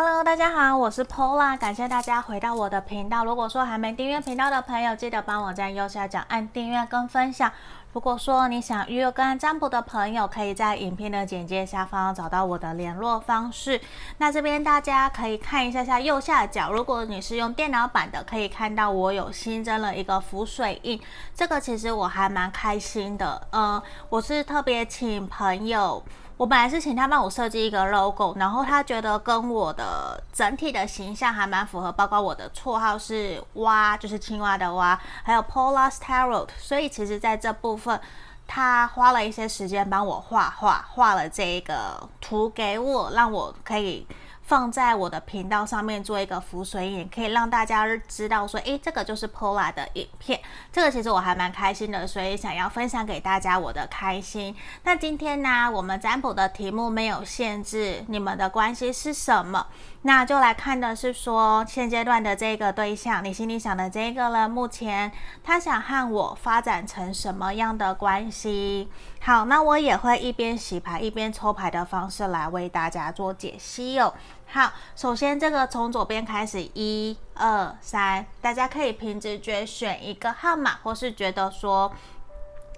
Hello，大家好，我是 Pola，感谢大家回到我的频道。如果说还没订阅频道的朋友，记得帮我在右下角按订阅跟分享。如果说你想预约个案占卜的朋友，可以在影片的简介下方找到我的联络方式。那这边大家可以看一下下右下角，如果你是用电脑版的，可以看到我有新增了一个浮水印，这个其实我还蛮开心的。呃，我是特别请朋友。我本来是请他帮我设计一个 logo，然后他觉得跟我的整体的形象还蛮符合，包括我的绰号是蛙，就是青蛙的蛙，还有 Pola's Tarot，所以其实在这部分，他花了一些时间帮我画画，画了这个图给我，让我可以。放在我的频道上面做一个浮水影，可以让大家知道说，诶，这个就是 Pola 的影片。这个其实我还蛮开心的，所以想要分享给大家我的开心。那今天呢，我们占卜的题目没有限制，你们的关系是什么？那就来看的是说，现阶段的这个对象，你心里想的这个了，目前他想和我发展成什么样的关系？好，那我也会一边洗牌一边抽牌的方式来为大家做解析哦。好，首先这个从左边开始，一、二、三，大家可以凭直觉选一个号码，或是觉得说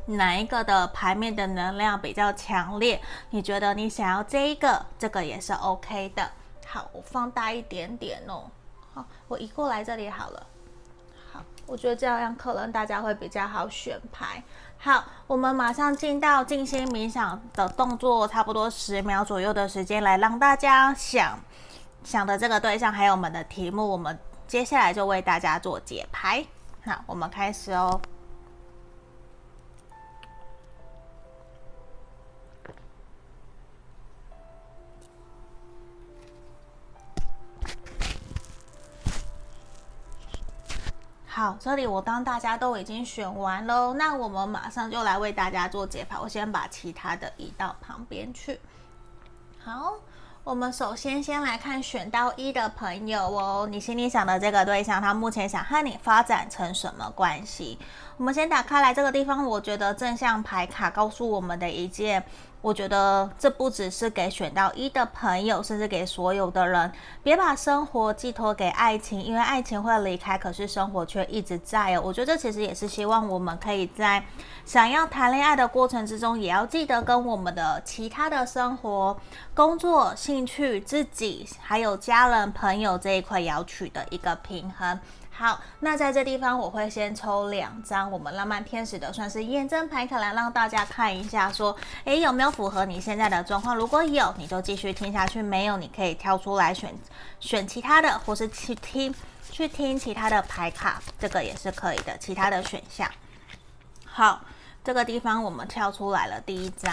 哪一个的牌面的能量比较强烈，你觉得你想要这一个，这个也是 OK 的。好，我放大一点点哦。好，我移过来这里好了。好，我觉得这样可能大家会比较好选牌。好，我们马上进到静心冥想的动作，差不多十秒左右的时间，来让大家想。想的这个对象还有我们的题目，我们接下来就为大家做解牌。好，我们开始哦。好，这里我当大家都已经选完喽，那我们马上就来为大家做解牌。我先把其他的移到旁边去。好。我们首先先来看选到一的朋友哦，你心里想的这个对象，他目前想和你发展成什么关系？我们先打开来这个地方，我觉得正向牌卡告诉我们的一件。我觉得这不只是给选到一的朋友，甚至给所有的人，别把生活寄托给爱情，因为爱情会离开，可是生活却一直在哦。我觉得这其实也是希望我们可以在想要谈恋爱的过程之中，也要记得跟我们的其他的生活、工作、兴趣、自己还有家人朋友这一块也要取得一个平衡。好，那在这地方我会先抽两张我们浪漫天使的，算是验证牌卡来让大家看一下，说，诶，有没有符合你现在的状况？如果有，你就继续听下去；没有，你可以跳出来选选其他的，或是去听去听其他的牌卡，这个也是可以的。其他的选项。好，这个地方我们跳出来了第一张。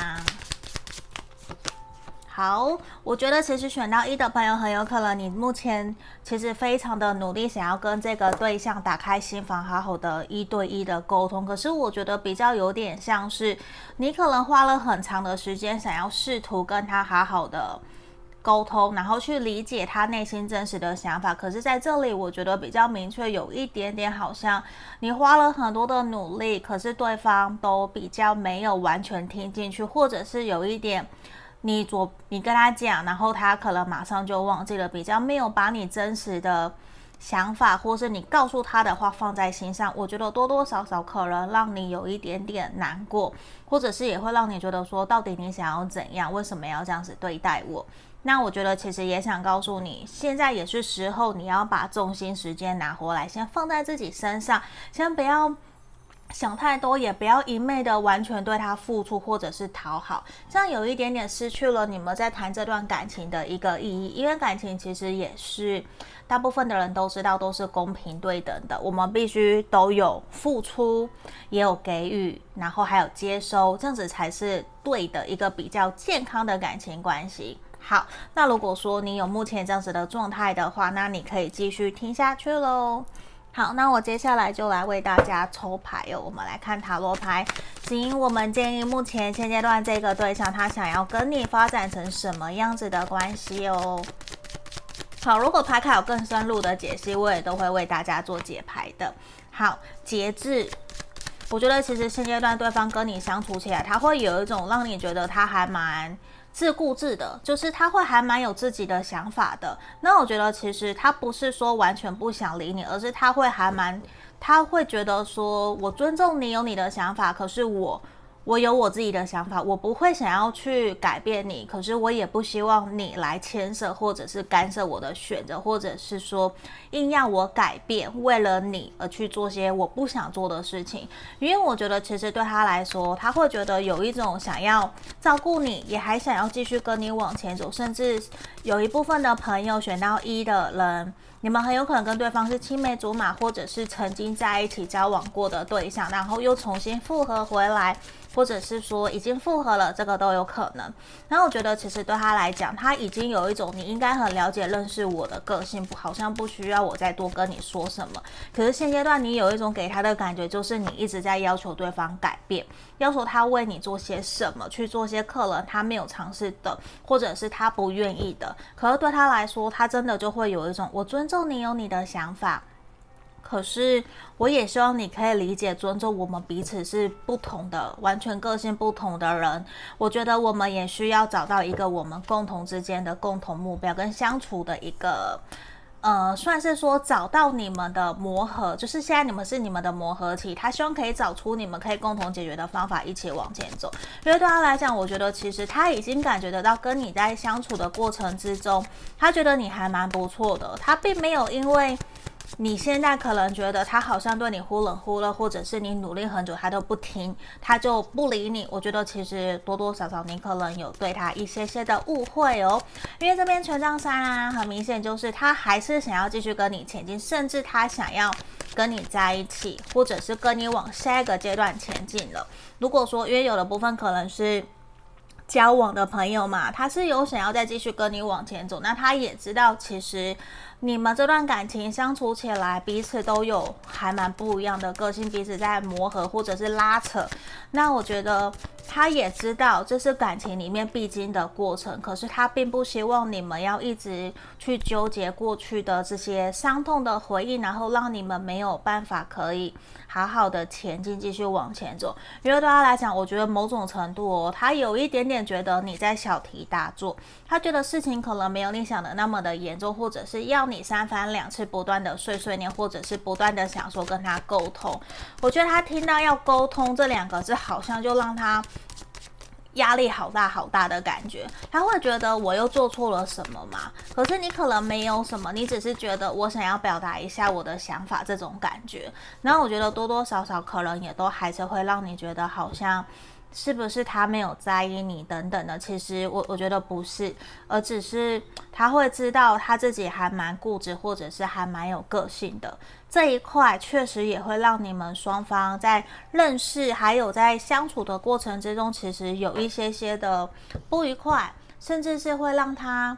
好，我觉得其实选到一的朋友很有可能，你目前其实非常的努力，想要跟这个对象打开心房，好好的一对一的沟通。可是我觉得比较有点像是，你可能花了很长的时间，想要试图跟他好好的沟通，然后去理解他内心真实的想法。可是在这里，我觉得比较明确，有一点点好像你花了很多的努力，可是对方都比较没有完全听进去，或者是有一点。你左，你跟他讲，然后他可能马上就忘记了，比较没有把你真实的想法，或是你告诉他的话放在心上。我觉得多多少少可能让你有一点点难过，或者是也会让你觉得说，到底你想要怎样？为什么要这样子对待我？那我觉得其实也想告诉你，现在也是时候，你要把重心时间拿回来，先放在自己身上，先不要。想太多，也不要一昧的完全对他付出或者是讨好，这样有一点点失去了你们在谈这段感情的一个意义。因为感情其实也是大部分的人都知道都是公平对等的，我们必须都有付出，也有给予，然后还有接收，这样子才是对的一个比较健康的感情关系。好，那如果说你有目前这样子的状态的话，那你可以继续听下去喽。好，那我接下来就来为大家抽牌哟。我们来看塔罗牌，指引我们建议目前现阶段这个对象他想要跟你发展成什么样子的关系哦。好，如果牌卡有更深入的解析，我也都会为大家做解牌的。好，节制，我觉得其实现阶段对方跟你相处起来，他会有一种让你觉得他还蛮自顾自的，就是他会还蛮有自己的想法的。那我觉得其实他不是说完全不想理你，而是他会还蛮，他会觉得说，我尊重你有你的想法，可是我。我有我自己的想法，我不会想要去改变你，可是我也不希望你来牵涉或者是干涉我的选择，或者是说硬要我改变，为了你而去做些我不想做的事情。因为我觉得其实对他来说，他会觉得有一种想要照顾你，也还想要继续跟你往前走，甚至有一部分的朋友选到一的人。你们很有可能跟对方是青梅竹马，或者是曾经在一起交往过的对象，然后又重新复合回来，或者是说已经复合了，这个都有可能。然后我觉得其实对他来讲，他已经有一种你应该很了解、认识我的个性，好像不需要我再多跟你说什么。可是现阶段你有一种给他的感觉，就是你一直在要求对方改变，要求他为你做些什么，去做些可能他没有尝试的，或者是他不愿意的。可是对他来说，他真的就会有一种我尊重你有你的想法，可是我也希望你可以理解、尊重我们彼此是不同的、完全个性不同的人。我觉得我们也需要找到一个我们共同之间的共同目标跟相处的一个，呃，算是说找到你们的磨合，就是现在你们是你们的磨合期。他希望可以找出你们可以共同解决的方法，一起往前走。因为对他来讲，我觉得其实他已经感觉得到，跟你在相处的过程之中，他觉得你还蛮不错的。他并没有因为。你现在可能觉得他好像对你忽冷忽热，或者是你努力很久他都不听，他就不理你。我觉得其实多多少少你可能有对他一些些的误会哦，因为这边权杖三啊，很明显就是他还是想要继续跟你前进，甚至他想要跟你在一起，或者是跟你往下一个阶段前进了。如果说因为有的部分可能是交往的朋友嘛，他是有想要再继续跟你往前走，那他也知道其实。你们这段感情相处起来，彼此都有还蛮不一样的个性，彼此在磨合或者是拉扯。那我觉得他也知道这是感情里面必经的过程，可是他并不希望你们要一直去纠结过去的这些伤痛的回忆，然后让你们没有办法可以好好的前进，继续往前走。因为对他来讲，我觉得某种程度哦，他有一点点觉得你在小题大做，他觉得事情可能没有你想的那么的严重，或者是要。你三番两次不断的碎碎念，或者是不断的想说跟他沟通，我觉得他听到要沟通这两个字，好像就让他压力好大好大的感觉。他会觉得我又做错了什么吗？可是你可能没有什么，你只是觉得我想要表达一下我的想法这种感觉。然后我觉得多多少少可能也都还是会让你觉得好像。是不是他没有在意你等等的？其实我我觉得不是，而只是他会知道他自己还蛮固执，或者是还蛮有个性的这一块，确实也会让你们双方在认识还有在相处的过程之中，其实有一些些的不愉快，甚至是会让他，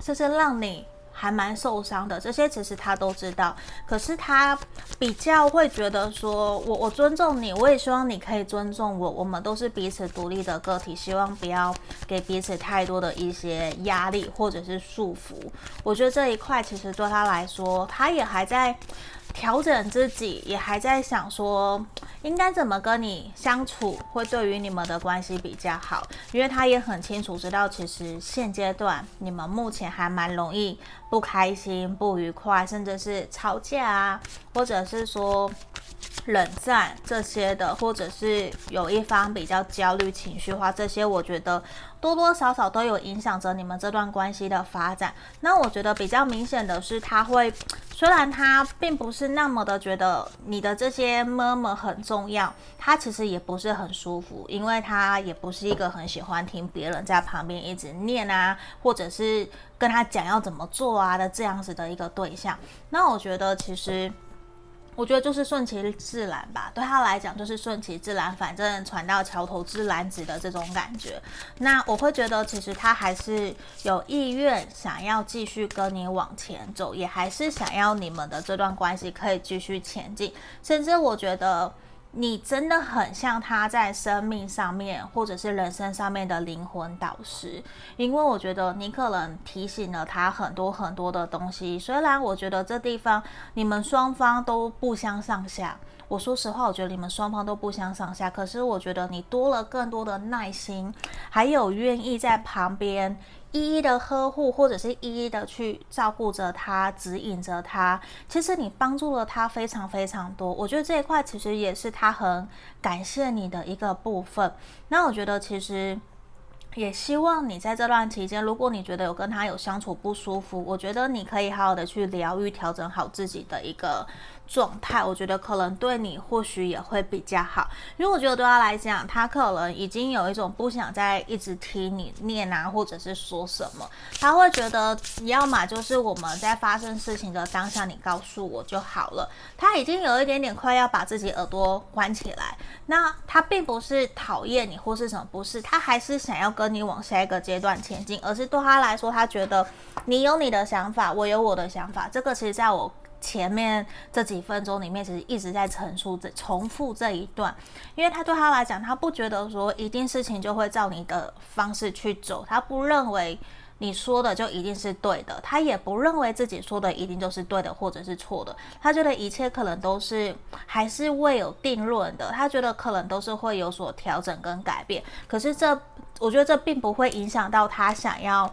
甚至让你。还蛮受伤的，这些其实他都知道，可是他比较会觉得说，我我尊重你，我也希望你可以尊重我，我们都是彼此独立的个体，希望不要给彼此太多的一些压力或者是束缚。我觉得这一块其实对他来说，他也还在。调整自己，也还在想说应该怎么跟你相处，会对于你们的关系比较好。因为他也很清楚知道，其实现阶段你们目前还蛮容易不开心、不愉快，甚至是吵架啊，或者是说冷战这些的，或者是有一方比较焦虑、情绪化，这些我觉得多多少少都有影响着你们这段关系的发展。那我觉得比较明显的是，他会。虽然他并不是那么的觉得你的这些 murmur 很重要，他其实也不是很舒服，因为他也不是一个很喜欢听别人在旁边一直念啊，或者是跟他讲要怎么做啊的这样子的一个对象。那我觉得其实。我觉得就是顺其自然吧，对他来讲就是顺其自然，反正船到桥头自然直的这种感觉。那我会觉得其实他还是有意愿想要继续跟你往前走，也还是想要你们的这段关系可以继续前进。甚至我觉得你真的很像他在生命上面或者是人生上面的灵魂导师，因为我觉得你可能提醒了他很多很多的东西。虽然我觉得这地方你们双方都不相上下，我说实话，我觉得你们双方都不相上下。可是我觉得你多了更多的耐心，还有愿意在旁边。一一的呵护，或者是一一的去照顾着他，指引着他。其实你帮助了他非常非常多。我觉得这一块其实也是他很感谢你的一个部分。那我觉得其实也希望你在这段期间，如果你觉得有跟他有相处不舒服，我觉得你可以好好的去疗愈，调整好自己的一个。状态，我觉得可能对你或许也会比较好，因为我觉得对他来讲，他可能已经有一种不想再一直听你念啊，或者是说什么，他会觉得你要么就是我们在发生事情的当下，你告诉我就好了。他已经有一点点快要把自己耳朵关起来，那他并不是讨厌你或是什么，不是，他还是想要跟你往下一个阶段前进，而是对他来说，他觉得你有你的想法，我有我的想法，这个其实在我。前面这几分钟里面，其实一直在陈述这重复这一段，因为他对他来讲，他不觉得说一定事情就会照你的方式去走，他不认为你说的就一定是对的，他也不认为自己说的一定就是对的或者是错的，他觉得一切可能都是还是未有定论的，他觉得可能都是会有所调整跟改变，可是这我觉得这并不会影响到他想要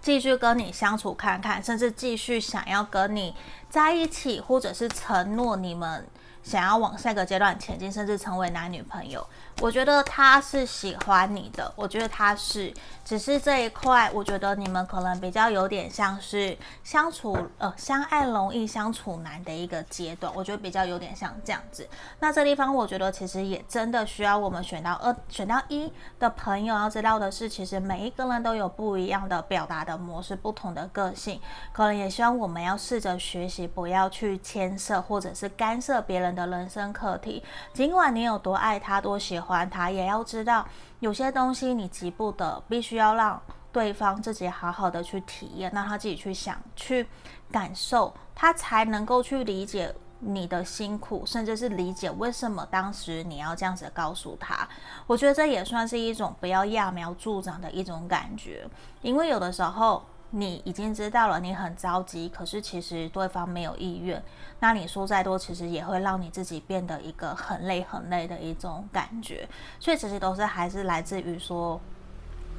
继续跟你相处看看，甚至继续想要跟你。在一起，或者是承诺你们想要往下一个阶段前进，甚至成为男女朋友。我觉得他是喜欢你的，我觉得他是，只是这一块，我觉得你们可能比较有点像是相处，呃，相爱容易相处难的一个阶段，我觉得比较有点像这样子。那这地方，我觉得其实也真的需要我们选到二、选到一的朋友要知道的是，其实每一个人都有不一样的表达的模式，不同的个性，可能也希望我们要试着学习，不要去牵涉或者是干涉别人的人生课题，尽管你有多爱他，多喜欢。还他也要知道，有些东西你急不得，必须要让对方自己好好的去体验，让他自己去想、去感受，他才能够去理解你的辛苦，甚至是理解为什么当时你要这样子告诉他。我觉得这也算是一种不要揠苗助长的一种感觉，因为有的时候。你已经知道了，你很着急，可是其实对方没有意愿。那你说再多，其实也会让你自己变得一个很累、很累的一种感觉。所以其实都是还是来自于说。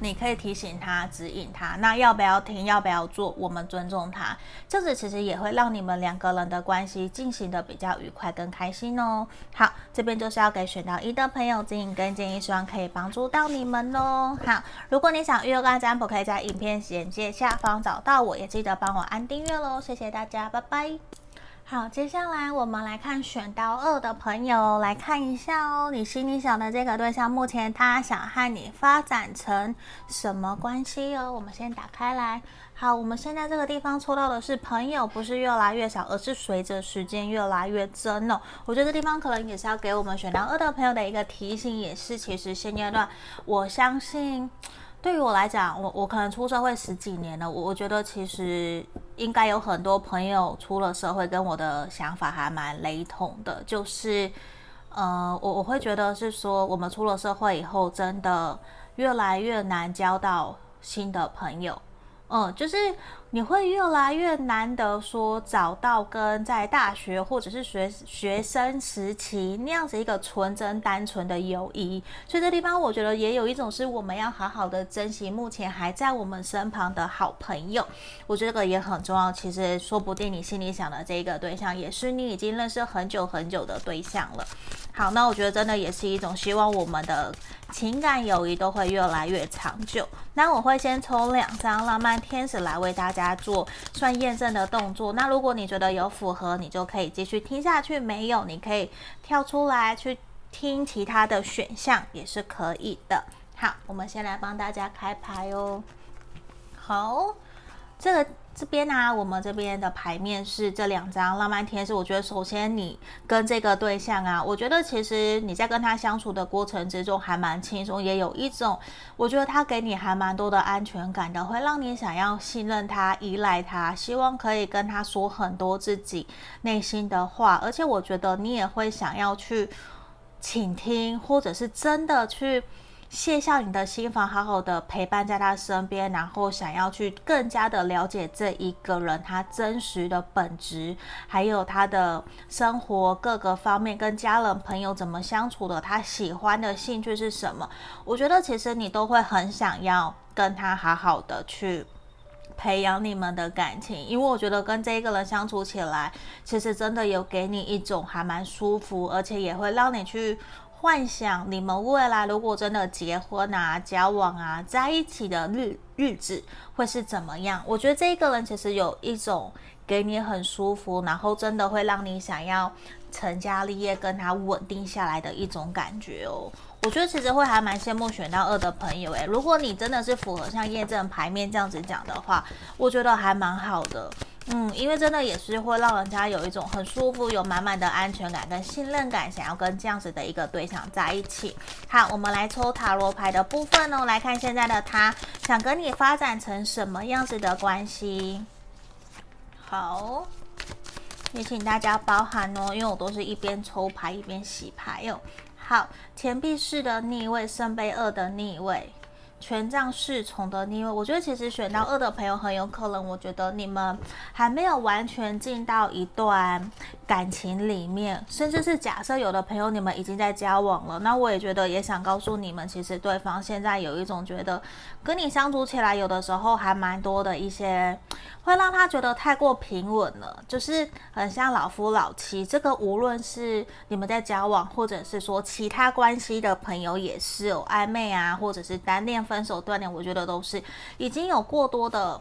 你可以提醒他、指引他，那要不要听、要不要做，我们尊重他，这样子其实也会让你们两个人的关系进行的比较愉快跟开心哦。好，这边就是要给选到一的朋友指引跟建议，希望可以帮助到你们哦。好，如果你想预约个占卜，可以在影片简介下方找到我，也记得帮我按订阅喽。谢谢大家，拜拜。好，接下来我们来看选到二的朋友，来看一下哦。你心里想的这个对象，目前他想和你发展成什么关系哦？我们先打开来。好，我们现在这个地方抽到的是朋友，不是越来越少，而是随着时间越来越增哦。我觉得这地方可能也是要给我们选到二的朋友的一个提醒，也是其实现阶段，我相信。对于我来讲，我我可能出社会十几年了，我我觉得其实应该有很多朋友出了社会，跟我的想法还蛮雷同的，就是，呃，我我会觉得是说，我们出了社会以后，真的越来越难交到新的朋友。嗯，就是你会越来越难得说找到跟在大学或者是学学生时期那样子一个纯真单纯的友谊，所以这地方我觉得也有一种是我们要好好的珍惜目前还在我们身旁的好朋友，我觉得这个也很重要。其实说不定你心里想的这个对象也是你已经认识很久很久的对象了。好，那我觉得真的也是一种希望我们的情感友谊都会越来越长久。那我会先抽两张浪漫天使来为大家家做算验证的动作。那如果你觉得有符合，你就可以继续听下去；没有，你可以跳出来去听其他的选项，也是可以的。好，我们先来帮大家开牌哦。好，这个。这边、啊，我们这边的牌面是这两张浪漫天使。我觉得首先你跟这个对象啊，我觉得其实你在跟他相处的过程之中还蛮轻松，也有一种我觉得他给你还蛮多的安全感的，会让你想要信任他、依赖他，希望可以跟他说很多自己内心的话，而且我觉得你也会想要去倾听，或者是真的去。卸下你的心防，好好的陪伴在他身边，然后想要去更加的了解这一个人他真实的本质，还有他的生活各个方面，跟家人朋友怎么相处的，他喜欢的兴趣是什么？我觉得其实你都会很想要跟他好好的去培养你们的感情，因为我觉得跟这一个人相处起来，其实真的有给你一种还蛮舒服，而且也会让你去。幻想你们未来如果真的结婚啊、交往啊、在一起的日日子会是怎么样？我觉得这一个人其实有一种给你很舒服，然后真的会让你想要成家立业、跟他稳定下来的一种感觉哦。我觉得其实会还蛮羡慕选到二的朋友诶，如果你真的是符合像验证牌面这样子讲的话，我觉得还蛮好的。嗯，因为真的也是会让人家有一种很舒服、有满满的安全感跟信任感，想要跟这样子的一个对象在一起。好，我们来抽塔罗牌的部分呢，来看现在的他想跟你发展成什么样子的关系。好，也请大家包涵哦，因为我都是一边抽牌一边洗牌哟。好，钱币四的逆位，圣杯二的逆位。权杖侍从的逆位，我觉得其实选到二的朋友很有可能，我觉得你们还没有完全进到一段感情里面，甚至是假设有的朋友你们已经在交往了，那我也觉得也想告诉你们，其实对方现在有一种觉得跟你相处起来，有的时候还蛮多的一些会让他觉得太过平稳了，就是很像老夫老妻。这个无论是你们在交往，或者是说其他关系的朋友也是有暧昧啊，或者是单恋。分手断联，我觉得都是已经有过多的，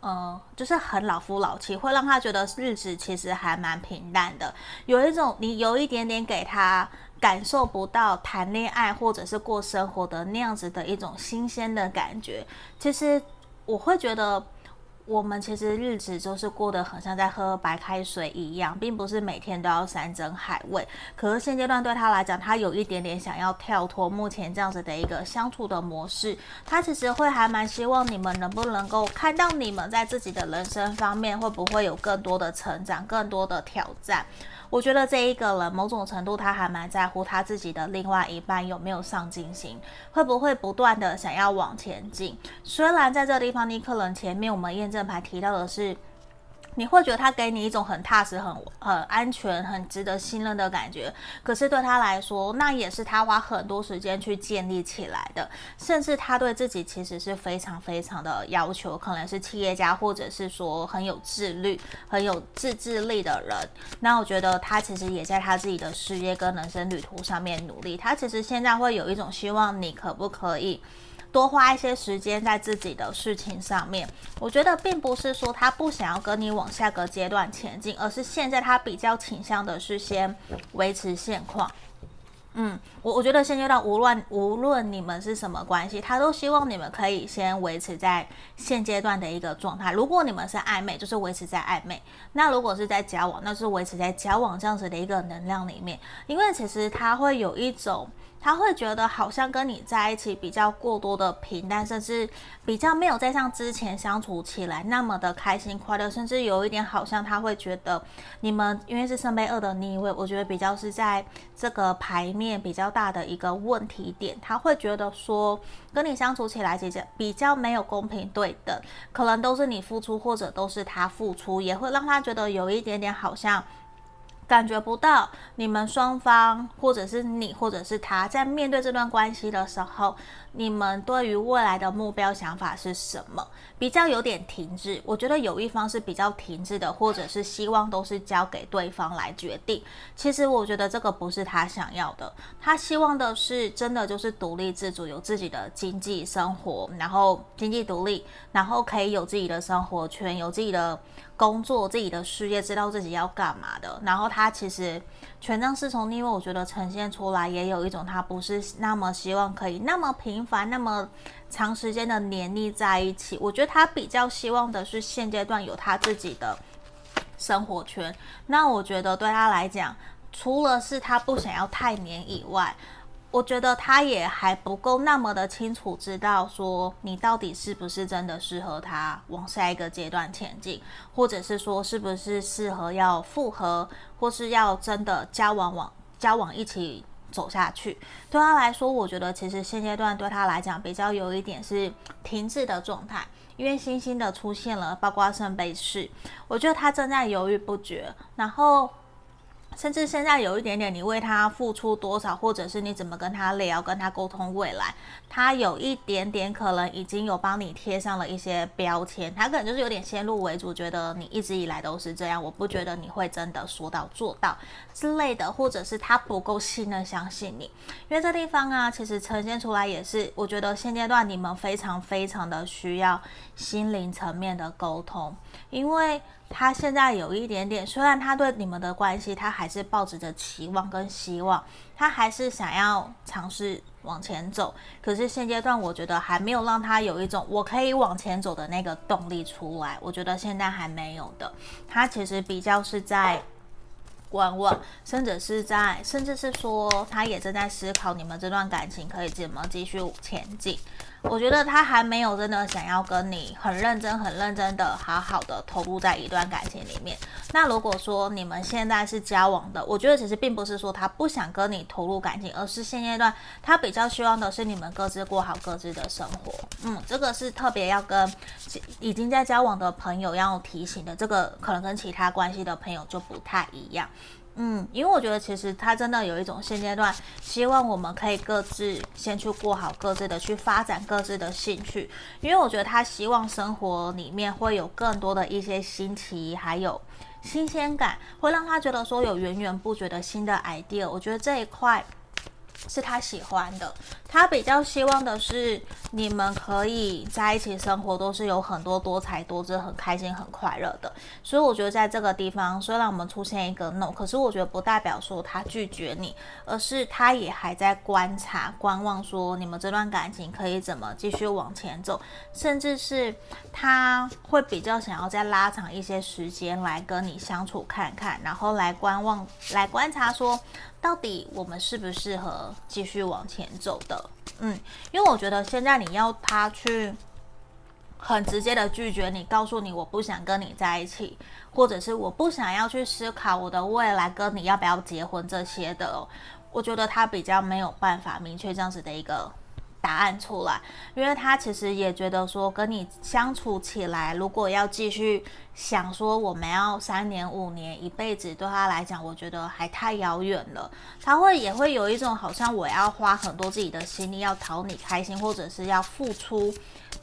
呃，就是很老夫老妻，会让他觉得日子其实还蛮平淡的。有一种你有一点点给他感受不到谈恋爱或者是过生活的那样子的一种新鲜的感觉。其实我会觉得。我们其实日子就是过得很像在喝白开水一样，并不是每天都要山珍海味。可是现阶段对他来讲，他有一点点想要跳脱目前这样子的一个相处的模式。他其实会还蛮希望你们能不能够看到你们在自己的人生方面会不会有更多的成长、更多的挑战。我觉得这一个人某种程度他还蛮在乎他自己的另外一半有没有上进心，会不会不断的想要往前进。虽然在这个地方，你可能前面我们验证牌提到的是。你会觉得他给你一种很踏实、很很安全、很值得信任的感觉，可是对他来说，那也是他花很多时间去建立起来的。甚至他对自己其实是非常非常的要求，可能是企业家，或者是说很有自律、很有自制力的人。那我觉得他其实也在他自己的事业跟人生旅途上面努力。他其实现在会有一种希望，你可不可以？多花一些时间在自己的事情上面，我觉得并不是说他不想要跟你往下个阶段前进，而是现在他比较倾向的是先维持现况。嗯，我我觉得现阶段无论无论你们是什么关系，他都希望你们可以先维持在现阶段的一个状态。如果你们是暧昧，就是维持在暧昧；那如果是在交往，那是维持在交往这样子的一个能量里面。因为其实他会有一种。他会觉得好像跟你在一起比较过多的平淡，甚至比较没有再像之前相处起来那么的开心快乐，甚至有一点好像他会觉得你们因为是圣杯二的逆位，我觉得比较是在这个牌面比较大的一个问题点，他会觉得说跟你相处起来其实比较没有公平对等，可能都是你付出或者都是他付出，也会让他觉得有一点点好像。感觉不到你们双方，或者是你，或者是他在面对这段关系的时候，你们对于未来的目标想法是什么？比较有点停滞。我觉得有一方是比较停滞的，或者是希望都是交给对方来决定。其实我觉得这个不是他想要的，他希望的是真的就是独立自主，有自己的经济生活，然后经济独立，然后可以有自己的生活圈，有自己的。工作自己的事业，知道自己要干嘛的。然后他其实权杖侍从，因为我觉得呈现出来也有一种他不是那么希望可以那么频繁、那么长时间的黏腻在一起。我觉得他比较希望的是现阶段有他自己的生活圈。那我觉得对他来讲，除了是他不想要太黏以外，我觉得他也还不够那么的清楚知道说你到底是不是真的适合他往下一个阶段前进，或者是说是不是适合要复合，或是要真的交往往交往一起走下去。对他来说，我觉得其实现阶段对他来讲比较有一点是停滞的状态，因为星星的出现了，包括圣杯四，我觉得他正在犹豫不决，然后。甚至现在有一点点，你为他付出多少，或者是你怎么跟他聊、跟他沟通未来，他有一点点可能已经有帮你贴上了一些标签，他可能就是有点先入为主，觉得你一直以来都是这样，我不觉得你会真的说到做到之类的，或者是他不够信任相信你，因为这地方啊，其实呈现出来也是，我觉得现阶段你们非常非常的需要心灵层面的沟通，因为。他现在有一点点，虽然他对你们的关系，他还是抱着着期望跟希望，他还是想要尝试往前走。可是现阶段，我觉得还没有让他有一种我可以往前走的那个动力出来。我觉得现在还没有的，他其实比较是在观望，甚至是在，甚至是说，他也正在思考你们这段感情可以怎么继续前进。我觉得他还没有真的想要跟你很认真、很认真的、好好的投入在一段感情里面。那如果说你们现在是交往的，我觉得其实并不是说他不想跟你投入感情，而是现阶段他比较希望的是你们各自过好各自的生活。嗯，这个是特别要跟已经在交往的朋友要提醒的。这个可能跟其他关系的朋友就不太一样。嗯，因为我觉得其实他真的有一种现阶段希望我们可以各自先去过好各自的，去发展各自的兴趣。因为我觉得他希望生活里面会有更多的一些新奇，还有新鲜感，会让他觉得说有源源不绝的新的 idea。我觉得这一块。是他喜欢的，他比较希望的是你们可以在一起生活，都是有很多多才多姿、很开心、很快乐的。所以我觉得在这个地方，虽然我们出现一个 no，可是我觉得不代表说他拒绝你，而是他也还在观察、观望，说你们这段感情可以怎么继续往前走，甚至是他会比较想要再拉长一些时间来跟你相处看看，然后来观望、来观察说。到底我们适不适合继续往前走的？嗯，因为我觉得现在你要他去很直接的拒绝你，告诉你我不想跟你在一起，或者是我不想要去思考我的未来跟你要不要结婚这些的，我觉得他比较没有办法明确这样子的一个。答案出来，因为他其实也觉得说跟你相处起来，如果要继续想说我们要三年五年一辈子，对他来讲，我觉得还太遥远了。他会也会有一种好像我要花很多自己的心力要讨你开心，或者是要付出。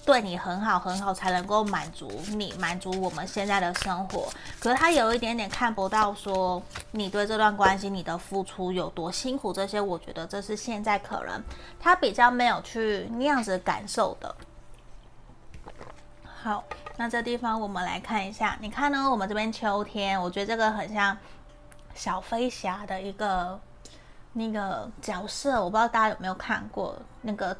对你很好很好，才能够满足你，满足我们现在的生活。可是他有一点点看不到，说你对这段关系你的付出有多辛苦，这些我觉得这是现在可能他比较没有去那样子感受的。好，那这地方我们来看一下，你看呢？我们这边秋天，我觉得这个很像小飞侠的一个那个角色，我不知道大家有没有看过那个。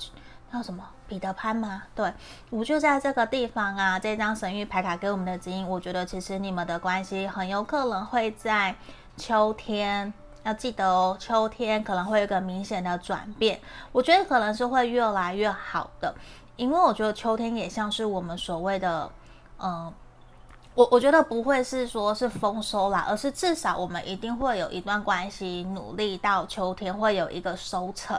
叫什么彼得潘吗？对，我就在这个地方啊。这张神諭牌卡给我们的指引，我觉得其实你们的关系很有可能会在秋天，要记得哦，秋天可能会有一个明显的转变。我觉得可能是会越来越好的，因为我觉得秋天也像是我们所谓的，嗯，我我觉得不会是说是丰收啦，而是至少我们一定会有一段关系努力到秋天会有一个收成。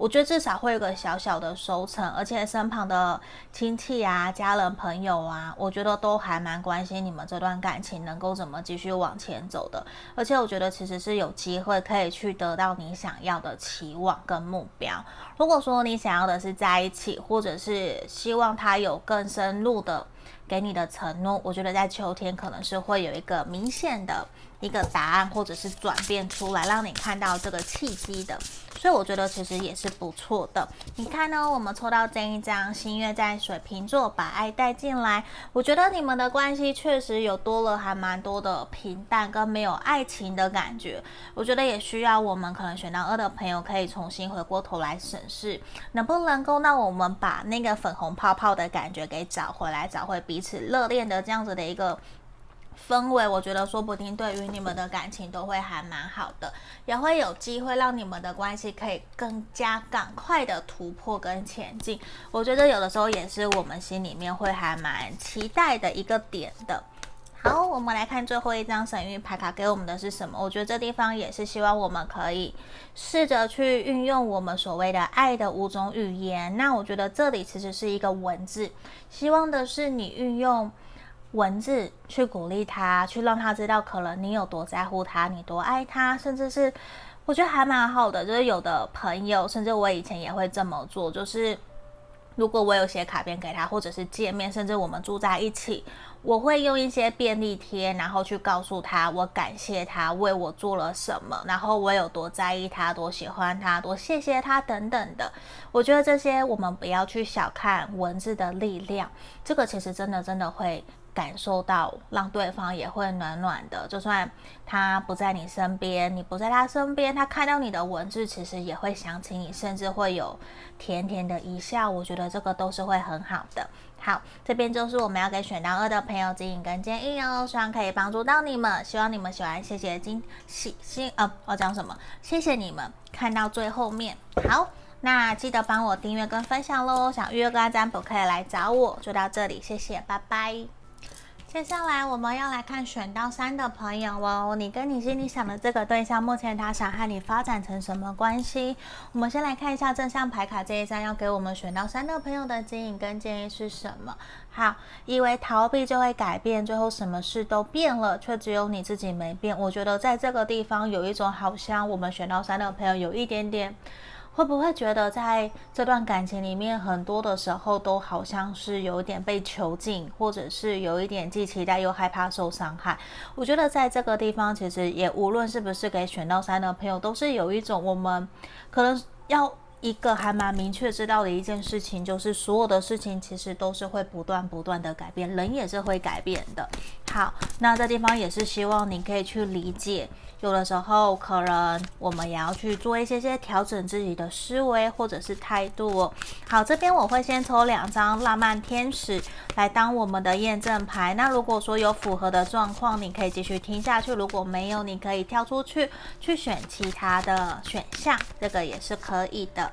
我觉得至少会有个小小的收成，而且身旁的亲戚啊、家人、朋友啊，我觉得都还蛮关心你们这段感情能够怎么继续往前走的。而且我觉得其实是有机会可以去得到你想要的期望跟目标。如果说你想要的是在一起，或者是希望他有更深入的给你的承诺，我觉得在秋天可能是会有一个明显的一个答案，或者是转变出来，让你看到这个契机的。所以我觉得其实也是不错的。你看呢？我们抽到这一张新月在水瓶座，把爱带进来。我觉得你们的关系确实有多了，还蛮多的平淡跟没有爱情的感觉。我觉得也需要我们可能选到二的朋友可以重新回过头来审视，能不能够让我们把那个粉红泡泡的感觉给找回来，找回彼此热恋的这样子的一个。氛围，我觉得说不定对于你们的感情都会还蛮好的，也会有机会让你们的关系可以更加赶快的突破跟前进。我觉得有的时候也是我们心里面会还蛮期待的一个点的。好，我们来看最后一张神諭牌卡给我们的是什么？我觉得这地方也是希望我们可以试着去运用我们所谓的爱的五种语言。那我觉得这里其实是一个文字，希望的是你运用文字去鼓励他，去让他知道可能你有多在乎他，你多爱他，甚至是我觉得还蛮好的。就是有的朋友，甚至我以前也会这么做，就是。如果我有写卡片给他，或者是见面，甚至我们住在一起，我会用一些便利贴，然后去告诉他我感谢他为我做了什么，然后我有多在意他，多喜欢他，多谢谢他等等的。我觉得这些我们不要去小看文字的力量，这个其实真的真的会。感受到让对方也会暖暖的，就算他不在你身边，你不在他身边，他看到你的文字，其实也会想起你，甚至会有甜甜的一笑。我觉得这个都是会很好的。好，这边就是我们要给选到二的朋友指引跟建议哦，希望可以帮助到你们，希望你们喜欢。谢谢今喜星呃，我讲什么？谢谢你们看到最后面。好，那记得帮我订阅跟分享喽。想预约个案占卜可以来找我。就到这里，谢谢，拜拜。接下来我们要来看选到三的朋友哦，你跟你心里想的这个对象，目前他想和你发展成什么关系？我们先来看一下正向牌卡这一张，要给我们选到三的朋友的指引跟建议是什么？好，以为逃避就会改变，最后什么事都变了，却只有你自己没变。我觉得在这个地方有一种好像我们选到三的朋友有一点点。会不会觉得在这段感情里面，很多的时候都好像是有一点被囚禁，或者是有一点既期待又害怕受伤害？我觉得在这个地方，其实也无论是不是给选到三的朋友，都是有一种我们可能要一个还蛮明确知道的一件事情，就是所有的事情其实都是会不断不断的改变，人也是会改变的。好，那这地方也是希望你可以去理解。有的时候，可能我们也要去做一些些调整自己的思维或者是态度哦。好，这边我会先抽两张浪漫天使来当我们的验证牌。那如果说有符合的状况，你可以继续听下去；如果没有，你可以跳出去去选其他的选项，这个也是可以的。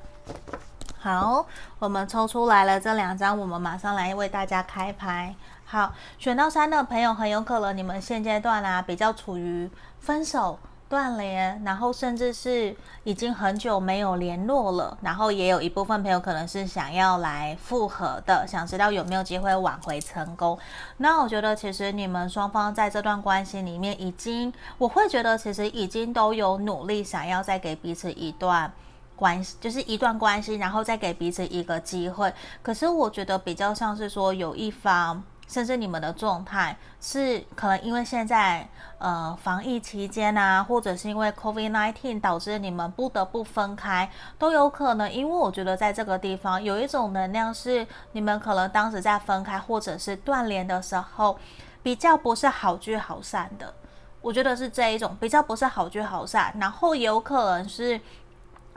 好，我们抽出来了这两张，我们马上来为大家开牌。好，选到三的朋友，很有可能你们现阶段啊比较处于分手、断联，然后甚至是已经很久没有联络了，然后也有一部分朋友可能是想要来复合的，想知道有没有机会挽回成功。那我觉得其实你们双方在这段关系里面已经，我会觉得其实已经都有努力想要再给彼此一段关系，就是一段关系，然后再给彼此一个机会。可是我觉得比较像是说有一方。甚至你们的状态是可能因为现在呃防疫期间啊，或者是因为 COVID-19 导致你们不得不分开，都有可能。因为我觉得在这个地方有一种能量是你们可能当时在分开或者是断联的时候，比较不是好聚好散的。我觉得是这一种比较不是好聚好散，然后也有可能是。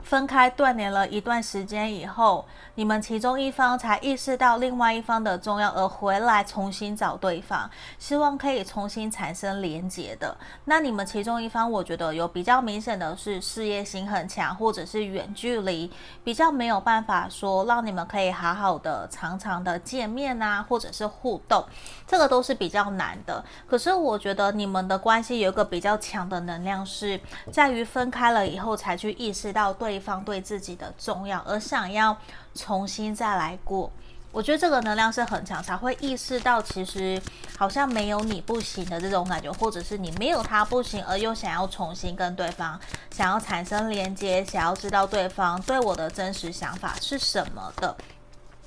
分开断联了一段时间以后，你们其中一方才意识到另外一方的重要，而回来重新找对方，希望可以重新产生连结的。那你们其中一方，我觉得有比较明显的是事业心很强，或者是远距离，比较没有办法说让你们可以好好的、常常的见面啊，或者是互动，这个都是比较难的。可是我觉得你们的关系有一个比较强的能量，是在于分开了以后才去意识到对。对方对自己的重要，而想要重新再来过，我觉得这个能量是很强，才会意识到其实好像没有你不行的这种感觉，或者是你没有他不行，而又想要重新跟对方想要产生连接，想要知道对方对我的真实想法是什么的。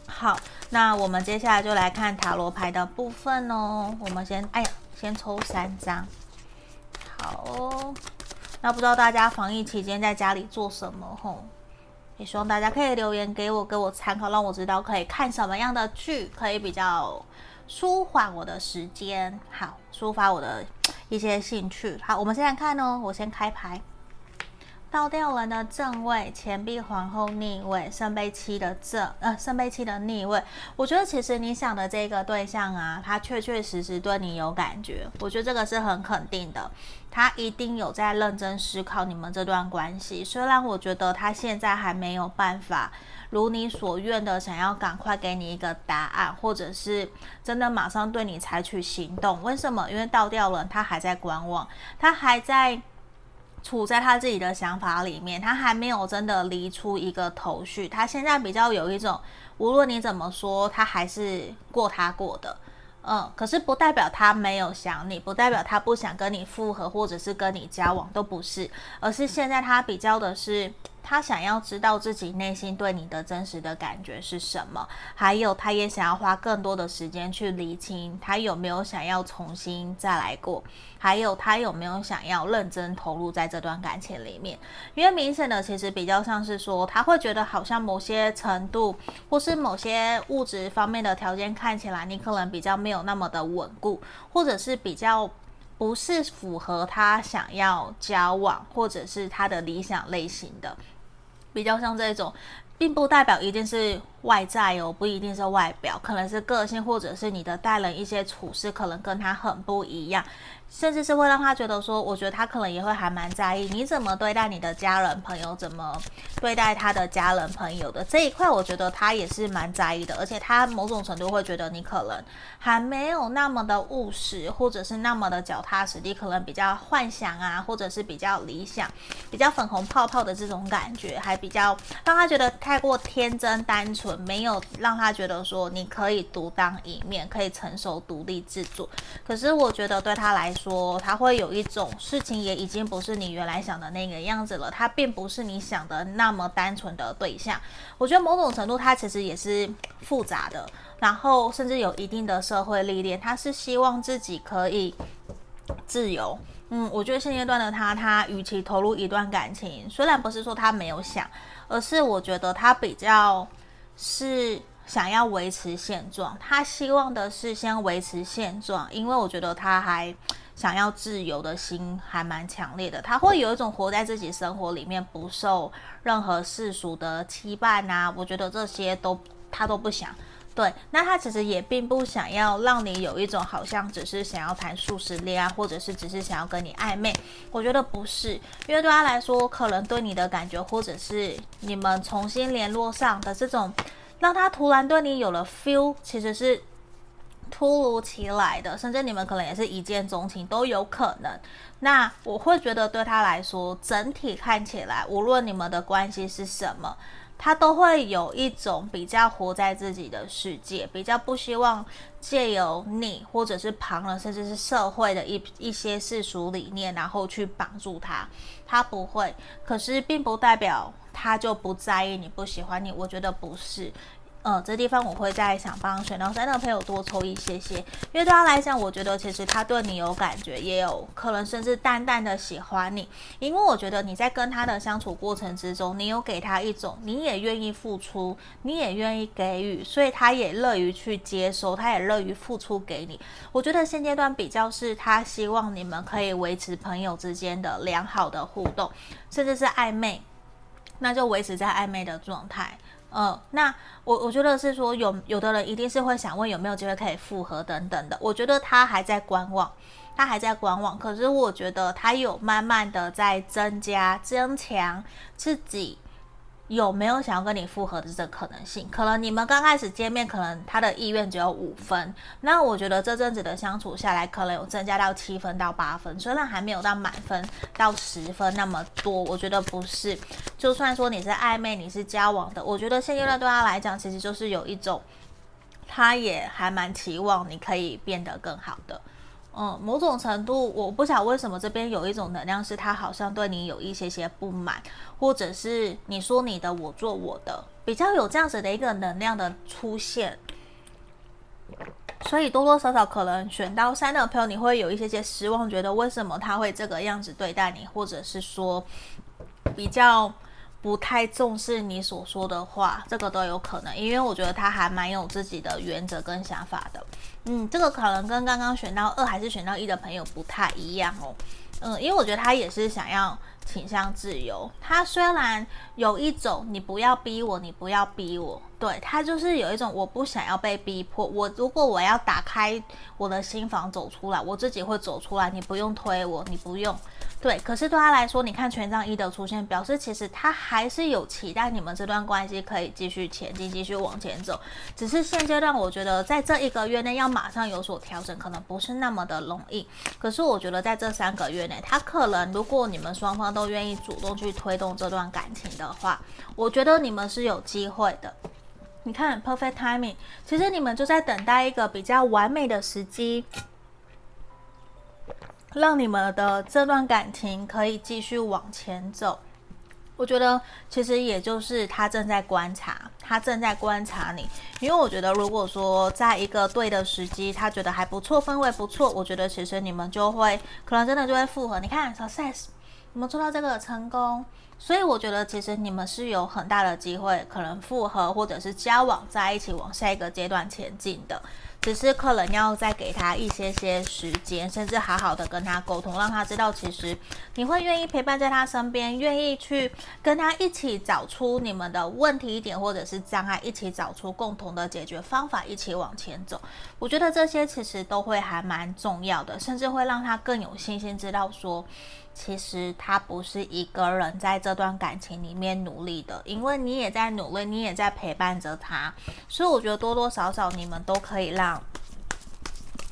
好，那我们接下来就来看塔罗牌的部分哦。我们先，哎呀，先抽三张。好。那不知道大家防疫期间在家里做什么吼？也希望大家可以留言给我，给我参考，让我知道可以看什么样的剧，可以比较舒缓我的时间，好，抒发我的一些兴趣。好，我们现在看哦，我先开牌。倒吊人的正位，钱币皇后逆位，圣杯七的正，呃，圣杯七的逆位。我觉得其实你想的这个对象啊，他确确实实对你有感觉，我觉得这个是很肯定的。他一定有在认真思考你们这段关系，虽然我觉得他现在还没有办法如你所愿的想要赶快给你一个答案，或者是真的马上对你采取行动。为什么？因为倒吊人他还在观望，他还在。处在他自己的想法里面，他还没有真的离出一个头绪。他现在比较有一种，无论你怎么说，他还是过他过的，嗯。可是不代表他没有想你，不代表他不想跟你复合，或者是跟你交往，都不是。而是现在他比较的是。他想要知道自己内心对你的真实的感觉是什么，还有他也想要花更多的时间去厘清他有没有想要重新再来过，还有他有没有想要认真投入在这段感情里面。因为明显的其实比较像是说，他会觉得好像某些程度或是某些物质方面的条件看起来你可能比较没有那么的稳固，或者是比较不是符合他想要交往或者是他的理想类型的。比较像这种，并不代表一定是外在哦，不一定是外表，可能是个性，或者是你的待人一些处事，可能跟他很不一样。甚至是会让他觉得说，我觉得他可能也会还蛮在意你怎么对待你的家人朋友，怎么对待他的家人朋友的这一块，我觉得他也是蛮在意的。而且他某种程度会觉得你可能还没有那么的务实，或者是那么的脚踏实地，可能比较幻想啊，或者是比较理想、比较粉红泡泡的这种感觉，还比较让他觉得太过天真单纯，没有让他觉得说你可以独当一面，可以成熟独立自主。可是我觉得对他来说，说他会有一种事情，也已经不是你原来想的那个样子了。他并不是你想的那么单纯的对象。我觉得某种程度，他其实也是复杂的，然后甚至有一定的社会历练。他是希望自己可以自由。嗯，我觉得现阶段的他，他与其投入一段感情，虽然不是说他没有想，而是我觉得他比较是。想要维持现状，他希望的是先维持现状，因为我觉得他还想要自由的心还蛮强烈的，他会有一种活在自己生活里面，不受任何世俗的羁绊啊，我觉得这些都他都不想。对，那他其实也并不想要让你有一种好像只是想要谈素食恋爱，或者是只是想要跟你暧昧。我觉得不是，因为对他来说，可能对你的感觉，或者是你们重新联络上的这种。让他突然对你有了 feel，其实是突如其来的，甚至你们可能也是一见钟情都有可能。那我会觉得对他来说，整体看起来，无论你们的关系是什么，他都会有一种比较活在自己的世界，比较不希望借由你或者是旁人，甚至是社会的一一些世俗理念，然后去绑住他。他不会，可是并不代表。他就不在意你不喜欢你，我觉得不是，嗯，这地方我会再想帮选到三的朋友多抽一些些，因为对他来讲，我觉得其实他对你有感觉，也有可能甚至淡淡的喜欢你，因为我觉得你在跟他的相处过程之中，你有给他一种你也愿意付出，你也愿意给予，所以他也乐于去接收，他也乐于付出给你。我觉得现阶段比较是他希望你们可以维持朋友之间的良好的互动，甚至是暧昧。那就维持在暧昧的状态，呃，那我我觉得是说有有的人一定是会想问有没有机会可以复合等等的，我觉得他还在观望，他还在观望，可是我觉得他有慢慢的在增加增强自己。有没有想要跟你复合的这个可能性？可能你们刚开始见面，可能他的意愿只有五分。那我觉得这阵子的相处下来，可能有增加到七分到八分。虽然还没有到满分到十分那么多，我觉得不是。就算说你是暧昧，你是交往的，我觉得现阶段对他来讲，其实就是有一种，他也还蛮期望你可以变得更好的。嗯，某种程度，我不晓得为什么这边有一种能量，是他好像对你有一些些不满，或者是你说你的，我做我的，比较有这样子的一个能量的出现。所以多多少少可能选到三的朋友，你会有一些些失望，觉得为什么他会这个样子对待你，或者是说比较。不太重视你所说的话，这个都有可能，因为我觉得他还蛮有自己的原则跟想法的。嗯，这个可能跟刚刚选到二还是选到一的朋友不太一样哦。嗯，因为我觉得他也是想要倾向自由。他虽然有一种你不要逼我，你不要逼我。对，他就是有一种我不想要被逼迫，我如果我要打开我的心房走出来，我自己会走出来，你不用推我，你不用。对，可是对他来说，你看权杖一的出现，表示其实他还是有期待你们这段关系可以继续前进，继续往前走。只是现阶段，我觉得在这一个月内要马上有所调整，可能不是那么的容易。可是我觉得在这三个月内，他可能如果你们双方都愿意主动去推动这段感情的话，我觉得你们是有机会的。你看，perfect timing，其实你们就在等待一个比较完美的时机，让你们的这段感情可以继续往前走。我觉得其实也就是他正在观察，他正在观察你，因为我觉得如果说在一个对的时机，他觉得还不错，氛围不错，我觉得其实你们就会可能真的就会复合。你看，success，你们做到这个成功。所以我觉得，其实你们是有很大的机会，可能复合或者是交往在一起，往下一个阶段前进的。只是可能要再给他一些些时间，甚至好好的跟他沟通，让他知道，其实你会愿意陪伴在他身边，愿意去跟他一起找出你们的问题点或者是障碍，一起找出共同的解决方法，一起往前走。我觉得这些其实都会还蛮重要的，甚至会让他更有信心，知道说。其实他不是一个人在这段感情里面努力的，因为你也在努力，你也在陪伴着他，所以我觉得多多少少你们都可以让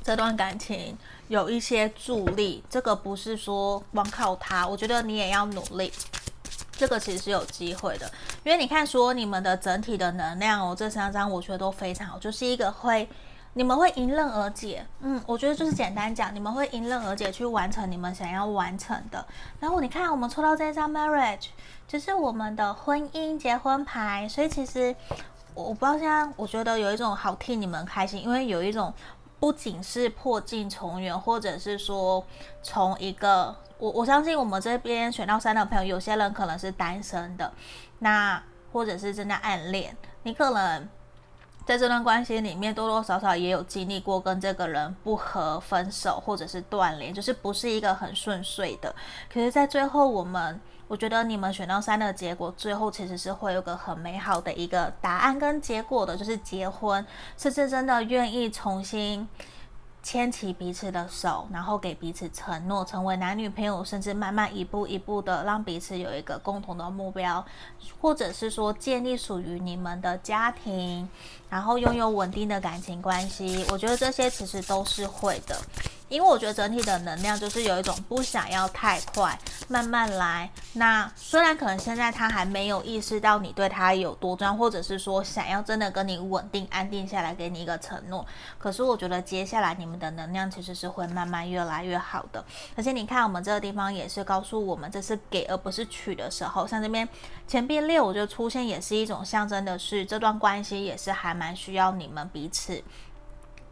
这段感情有一些助力。这个不是说光靠他，我觉得你也要努力，这个其实是有机会的。因为你看说你们的整体的能量哦，这三张我觉得都非常好，就是一个会。你们会迎刃而解，嗯，我觉得就是简单讲，你们会迎刃而解去完成你们想要完成的。然后你看，我们抽到这张 marriage，就是我们的婚姻结婚牌，所以其实我我不知道现在，我觉得有一种好替你们开心，因为有一种不仅是破镜重圆，或者是说从一个我我相信我们这边选到三的朋友，有些人可能是单身的，那或者是正在暗恋，你可能。在这段关系里面，多多少少也有经历过跟这个人不合、分手或者是断联，就是不是一个很顺遂的。可是，在最后，我们我觉得你们选到三的结果，最后其实是会有个很美好的一个答案跟结果的，就是结婚，甚至真的愿意重新。牵起彼此的手，然后给彼此承诺，成为男女朋友，甚至慢慢一步一步的让彼此有一个共同的目标，或者是说建立属于你们的家庭，然后拥有稳定的感情关系。我觉得这些其实都是会的。因为我觉得整体的能量就是有一种不想要太快，慢慢来。那虽然可能现在他还没有意识到你对他有多重要，或者是说想要真的跟你稳定安定下来，给你一个承诺。可是我觉得接下来你们的能量其实是会慢慢越来越好的。而且你看我们这个地方也是告诉我们，这是给而不是取的时候。像这边钱币六，我觉得出现也是一种象征的是，这段关系也是还蛮需要你们彼此。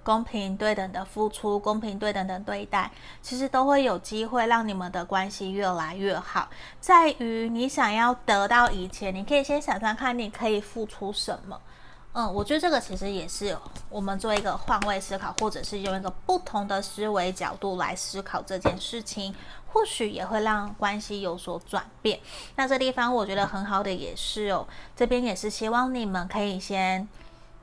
公平对等的付出，公平对等的对待，其实都会有机会让你们的关系越来越好。在于你想要得到以前，你可以先想想看，你可以付出什么。嗯，我觉得这个其实也是我们做一个换位思考，或者是用一个不同的思维角度来思考这件事情，或许也会让关系有所转变。那这地方我觉得很好的也是哦，这边也是希望你们可以先。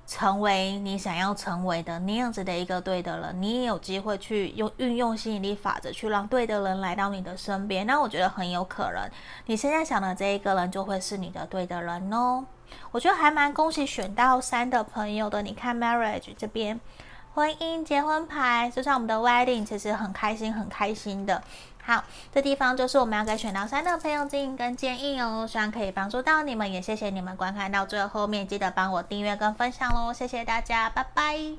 成为你想要成为的那样子的一个对的人，你也有机会去用运用吸引力法则去让对的人来到你的身边。那我觉得很有可能，你现在想的这一个人就会是你的对的人哦。我觉得还蛮恭喜选到三的朋友的。你看 marriage 这边，婚姻结婚牌，就像我们的 wedding，其实很开心，很开心的。好，这地方就是我们要给选到三的朋友建议跟建议哦，希望可以帮助到你们，也谢谢你们观看到最后面，记得帮我订阅跟分享喽，谢谢大家，拜拜。